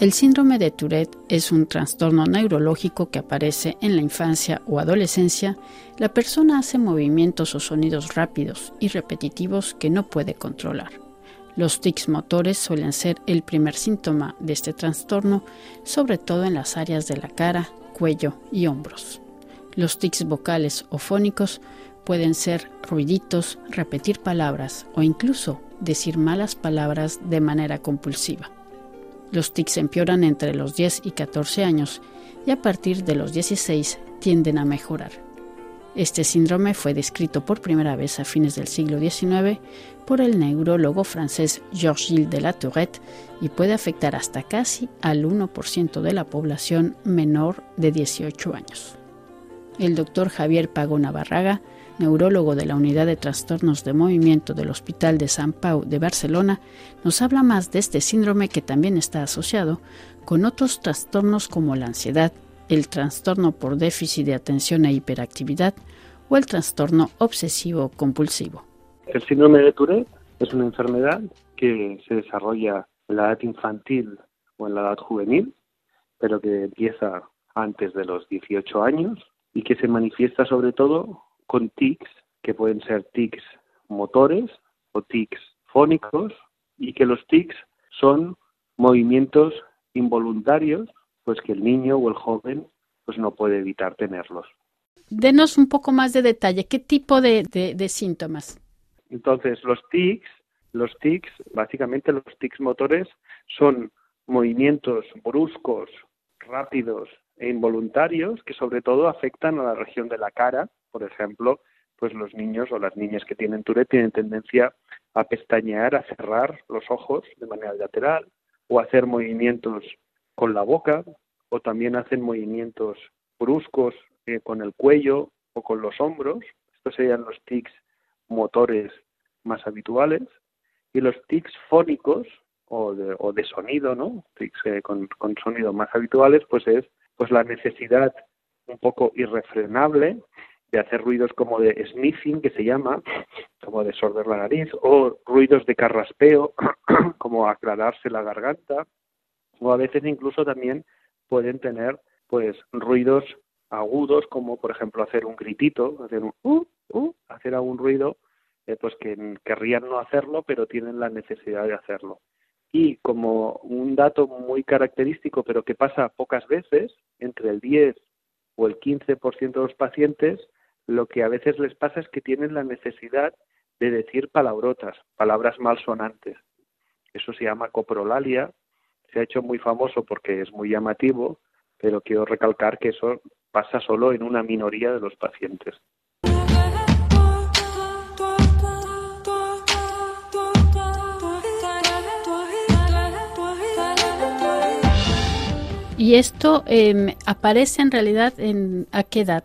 El síndrome de Tourette es un trastorno neurológico que aparece en la infancia o adolescencia. La persona hace movimientos o sonidos rápidos y repetitivos que no puede controlar. Los tics motores suelen ser el primer síntoma de este trastorno, sobre todo en las áreas de la cara, cuello y hombros. Los tics vocales o fónicos pueden ser ruiditos, repetir palabras o incluso decir malas palabras de manera compulsiva. Los tics empeoran entre los 10 y 14 años y a partir de los 16 tienden a mejorar. Este síndrome fue descrito por primera vez a fines del siglo XIX por el neurólogo francés Georges de la Tourette y puede afectar hasta casi al 1% de la población menor de 18 años. El doctor Javier Pagona Barraga neurólogo de la Unidad de Trastornos de Movimiento del Hospital de San Pau de Barcelona, nos habla más de este síndrome que también está asociado con otros trastornos como la ansiedad, el trastorno por déficit de atención e hiperactividad o el trastorno obsesivo compulsivo. El síndrome de Tourette es una enfermedad que se desarrolla en la edad infantil o en la edad juvenil, pero que empieza antes de los 18 años y que se manifiesta sobre todo con tics, que pueden ser tics motores o tics fónicos, y que los tics son movimientos involuntarios, pues que el niño o el joven pues no puede evitar tenerlos. Denos un poco más de detalle, ¿qué tipo de, de síntomas? Entonces, los tics, los tics, básicamente los tics motores son movimientos bruscos, rápidos e involuntarios que sobre todo afectan a la región de la cara por ejemplo, pues los niños o las niñas que tienen Tourette tienen tendencia a pestañear, a cerrar los ojos de manera lateral o hacer movimientos con la boca o también hacen movimientos bruscos eh, con el cuello o con los hombros. Estos serían los tics motores más habituales. Y los tics fónicos o de, o de sonido, ¿no? Tics eh, con, con sonido más habituales, pues es pues la necesidad un poco irrefrenable de hacer ruidos como de sniffing, que se llama, como de sorber la nariz, o ruidos de carraspeo, como aclararse la garganta, o a veces incluso también pueden tener pues ruidos agudos, como por ejemplo hacer un gritito, hacer un uh, uh, hacer algún ruido, eh, pues que querrían no hacerlo, pero tienen la necesidad de hacerlo. Y como un dato muy característico, pero que pasa pocas veces, entre el 10 o el 15% de los pacientes lo que a veces les pasa es que tienen la necesidad de decir palabrotas, palabras malsonantes. Eso se llama coprolalia, se ha hecho muy famoso porque es muy llamativo, pero quiero recalcar que eso pasa solo en una minoría de los pacientes. ¿Y esto em, aparece en realidad en a qué edad?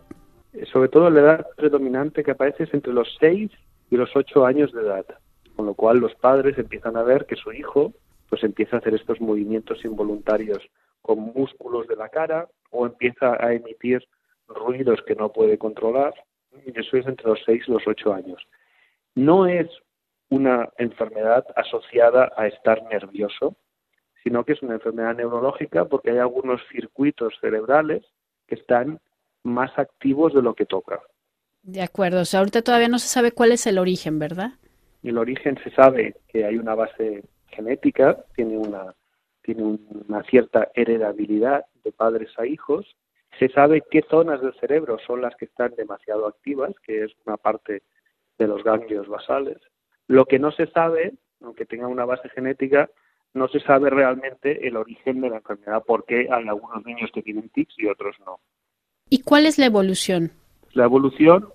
sobre todo la edad predominante que aparece es entre los 6 y los 8 años de edad, con lo cual los padres empiezan a ver que su hijo pues empieza a hacer estos movimientos involuntarios con músculos de la cara o empieza a emitir ruidos que no puede controlar, y eso es entre los 6 y los 8 años. No es una enfermedad asociada a estar nervioso, sino que es una enfermedad neurológica porque hay algunos circuitos cerebrales que están más activos de lo que toca. De acuerdo, o sea, ahorita todavía no se sabe cuál es el origen, ¿verdad? El origen se sabe que hay una base genética, tiene una, tiene una cierta heredabilidad de padres a hijos. Se sabe qué zonas del cerebro son las que están demasiado activas, que es una parte de los ganglios basales. Lo que no se sabe, aunque tenga una base genética, no se sabe realmente el origen de la enfermedad, por qué hay algunos niños que tienen tics y otros no. ¿Y cuál es la evolución? La evolución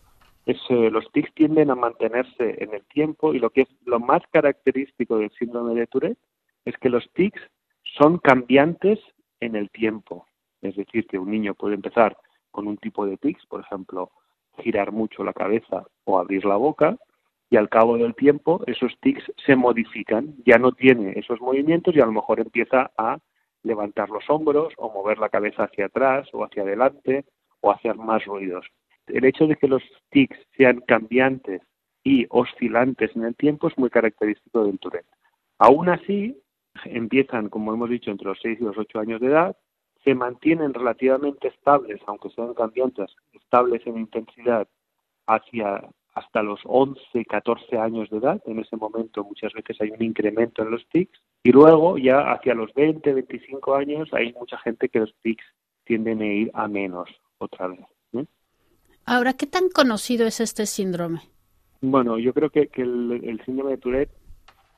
es eh, los tics tienden a mantenerse en el tiempo y lo que es lo más característico del síndrome de Tourette es que los tics son cambiantes en el tiempo. Es decir, que un niño puede empezar con un tipo de tics, por ejemplo, girar mucho la cabeza o abrir la boca, y al cabo del tiempo esos tics se modifican, ya no tiene esos movimientos y a lo mejor empieza a levantar los hombros o mover la cabeza hacia atrás o hacia adelante o hacer más ruidos. El hecho de que los tics sean cambiantes y oscilantes en el tiempo es muy característico del Tourette. Aún así, empiezan, como hemos dicho, entre los 6 y los 8 años de edad, se mantienen relativamente estables, aunque sean cambiantes, estables en intensidad hacia hasta los 11, 14 años de edad. En ese momento muchas veces hay un incremento en los tics y luego ya hacia los 20, 25 años hay mucha gente que los tics tienden a ir a menos otra vez. Ahora, ¿qué tan conocido es este síndrome? Bueno, yo creo que, el, síndrome de Tourette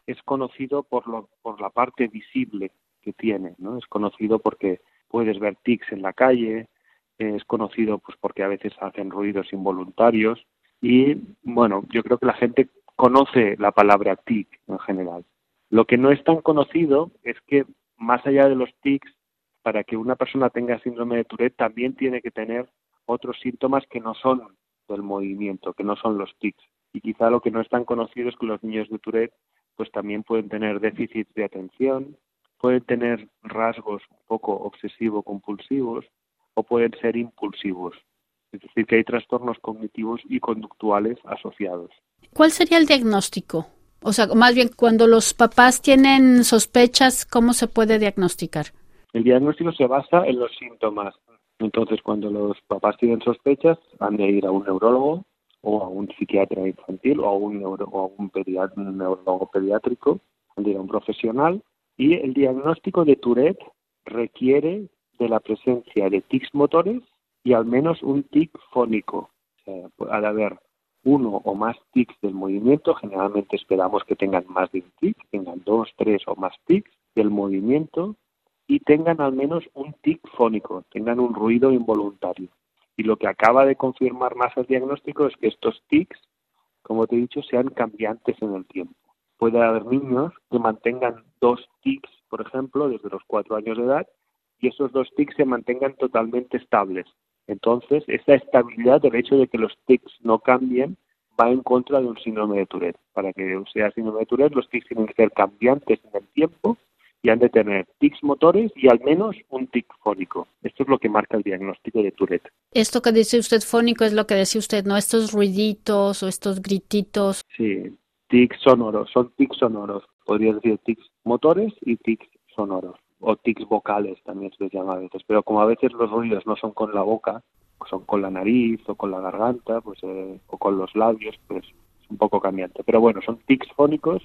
es conocido por, lo, por la parte visible que tiene, ¿no? Es conocido porque puedes ver tics en la calle, es conocido pues porque a veces hacen ruidos involuntarios y bueno, yo creo que la gente conoce la palabra tic en general. Lo que no es tan conocido es que más allá de los tics, para que una persona tenga síndrome de Tourette también tiene que tener otros síntomas que no son del movimiento, que no son los tics. Y quizá lo que no es tan conocido es que los niños de Tourette pues también pueden tener déficits de atención, pueden tener rasgos un poco obsesivo-compulsivos o pueden ser impulsivos. Es decir, que hay trastornos cognitivos y conductuales asociados. ¿Cuál sería el diagnóstico? O sea, más bien, cuando los papás tienen sospechas, ¿cómo se puede diagnosticar? El diagnóstico se basa en los síntomas. Entonces, cuando los papás tienen sospechas, han de ir a un neurólogo o a un psiquiatra infantil o a un, neuro, o a un, neurólogo pediátrico, han de ir a un profesional. Y el diagnóstico de Tourette requiere de la presencia de tics motores y al menos un tic fónico. O sea, de haber uno o más tics del movimiento, generalmente esperamos que tengan más de un tic, tengan dos, tres o más tics del movimiento y tengan al menos un tic fónico, tengan un ruido involuntario. Y lo que acaba de confirmar más el diagnóstico es que estos tics, como te he dicho, sean cambiantes en el tiempo. Puede haber niños que mantengan dos tics, por ejemplo, desde los cuatro años de edad, y esos dos tics se mantengan totalmente estables, entonces, esa estabilidad, del hecho de que los tics no cambien, va en contra de un síndrome de Tourette. Para que sea síndrome de Tourette, los tics tienen que ser cambiantes en el tiempo y han de tener tics motores y al menos un tic fónico. Esto es lo que marca el diagnóstico de Tourette. Esto que dice usted fónico es lo que decía usted, ¿no? Estos ruiditos o estos grititos. Sí, tics sonoros, son tics sonoros. Podría decir tics motores y tics sonoros o tics vocales también se les llama a veces, pero como a veces los ruidos no son con la boca, son con la nariz o con la garganta, pues eh, o con los labios, pues es un poco cambiante. Pero bueno, son tics fónicos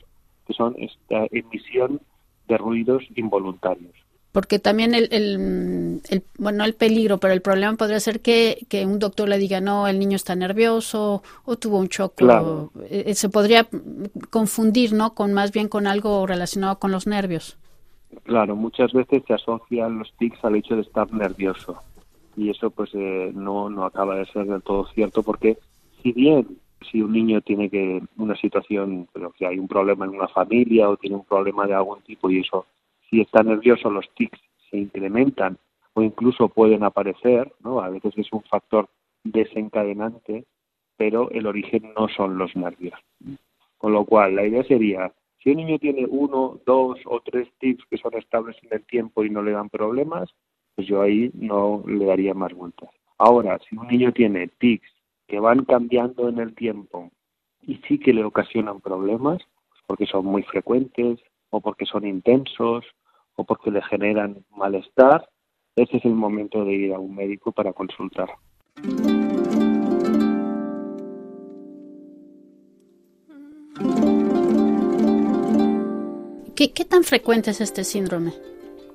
que son esta emisión de ruidos involuntarios. Porque también el, el, bueno, el peligro, pero el problema podría ser que, que, un doctor le diga, no, el niño está nervioso o tuvo un choque. Eh, se podría confundir, ¿no? Con más bien con algo relacionado con los nervios. Claro, muchas veces se asocian los tics al hecho de estar nervioso y eso pues eh, no, no acaba de ser del todo cierto porque si bien si un niño tiene que una situación, pero que hay un problema en una familia o tiene un problema de algún tipo y eso, si está nervioso los tics se incrementan o incluso pueden aparecer, ¿no? A veces es un factor desencadenante, pero el origen no son los nervios. Con lo cual, la idea sería si un niño tiene uno, dos o tres tics que son estables en el tiempo y no le dan problemas, pues yo ahí no le daría más vueltas. Ahora, si un niño tiene tics que van cambiando en el tiempo y sí que le ocasionan problemas, pues porque son muy frecuentes o porque son intensos o porque le generan malestar, ese es el momento de ir a un médico para consultar. ¿Qué, tan frecuente es este síndrome?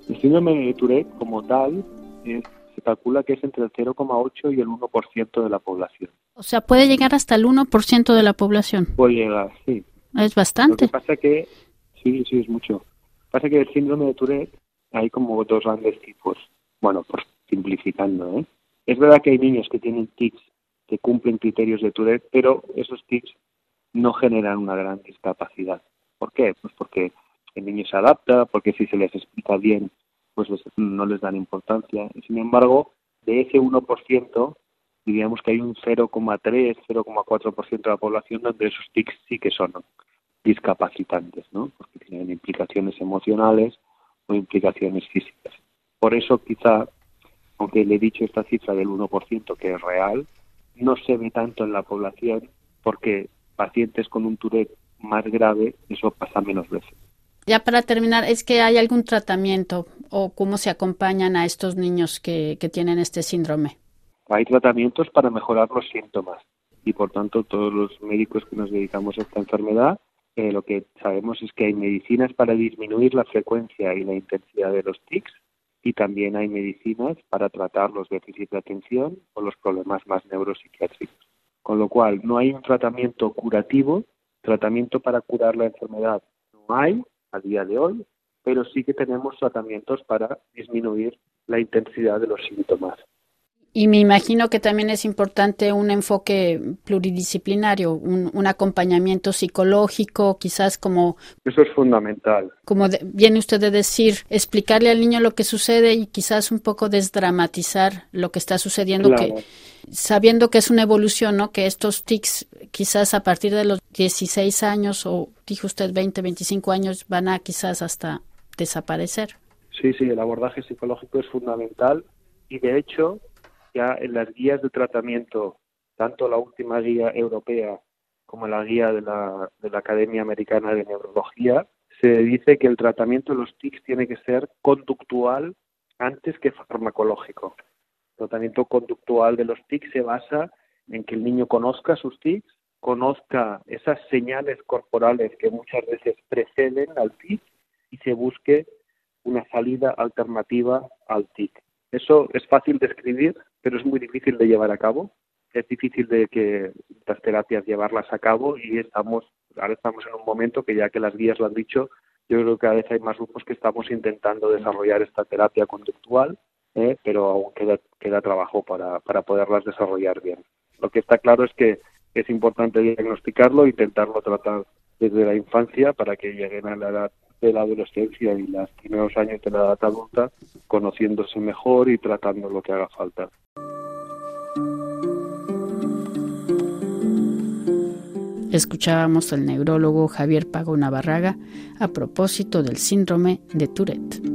El síndrome de Tourette como tal se calcula que es entre el 0,8 y el 1% de la población. O sea, puede llegar hasta el 1% de la población. Puede llegar, sí. Es bastante. Lo que pasa que, sí, sí, es mucho. Pasa que el síndrome de Tourette hay como dos grandes tipos. Bueno, pues simplificando, ¿eh? Es verdad que hay niños que tienen tics que cumplen criterios de Tourette, pero esos tics no generan una gran discapacidad. ¿Por qué? Pues porque el niño se adapta, porque si se les explica bien, pues no les dan importancia. Sin embargo, de ese 1%, diríamos que hay un 0,3, 0,4% de la población donde esos tics sí que son discapacitantes, ¿no? Porque tienen implicaciones emocionales o implicaciones físicas. Por eso quizá, aunque le he dicho esta cifra del 1% que es real, no se ve tanto en la población porque pacientes con un Tourette más grave, eso pasa menos veces. Ya para terminar, ¿es que hay algún tratamiento o cómo se acompañan a estos niños que, que tienen este síndrome? Hay tratamientos para mejorar los síntomas y por tanto todos los médicos que nos dedicamos a esta enfermedad eh, lo que sabemos es que hay medicinas para disminuir la frecuencia y la intensidad de los tics y también hay medicinas para tratar los déficits de atención o los problemas más neuropsiquiátricos. Con lo cual, no hay un tratamiento curativo, tratamiento para curar la enfermedad no hay a día de hoy, pero sí que tenemos tratamientos para disminuir la intensidad de los síntomas. Y me imagino que también es importante un enfoque pluridisciplinario, un, acompañamiento psicológico, quizás como... Eso es fundamental. Como viene usted de decir, explicarle al niño lo que sucede y quizás un poco desdramatizar lo que está sucediendo, que, sabiendo que es una evolución, ¿no? Que estos tics quizás a partir de los 16 años o dijo usted 20, 25 años van a quizás hasta desaparecer. Sí, sí, el abordaje psicológico es fundamental y de hecho ya en las guías de tratamiento, tanto la última guía europea como la guía de la, de la Academia Americana de Neurología, se dice que el tratamiento de los tics tiene que ser conductual antes que farmacológico. El tratamiento conductual de los tics se basa en que el niño conozca sus tics, conozca esas señales corporales que muchas veces preceden al tic y se busque una salida alternativa al tic. Eso es fácil de escribir, pero es muy difícil de llevar a cabo. Es difícil de que estas terapias llevarlas a cabo y estamos, ahora estamos en un momento que ya que las guías lo han dicho, yo creo que cada vez hay más grupos que estamos intentando desarrollar esta terapia conductual, ¿eh? pero aún queda, queda trabajo para, para poderlas desarrollar bien. Lo que está claro es que es importante diagnosticarlo, intentarlo tratar desde la infancia para que lleguen a la edad de la adolescencia y los primeros años de la edad adulta, conociéndose mejor y tratando lo que haga falta. Escuchábamos al neurólogo Javier Pago Navarraga a propósito del síndrome de Tourette.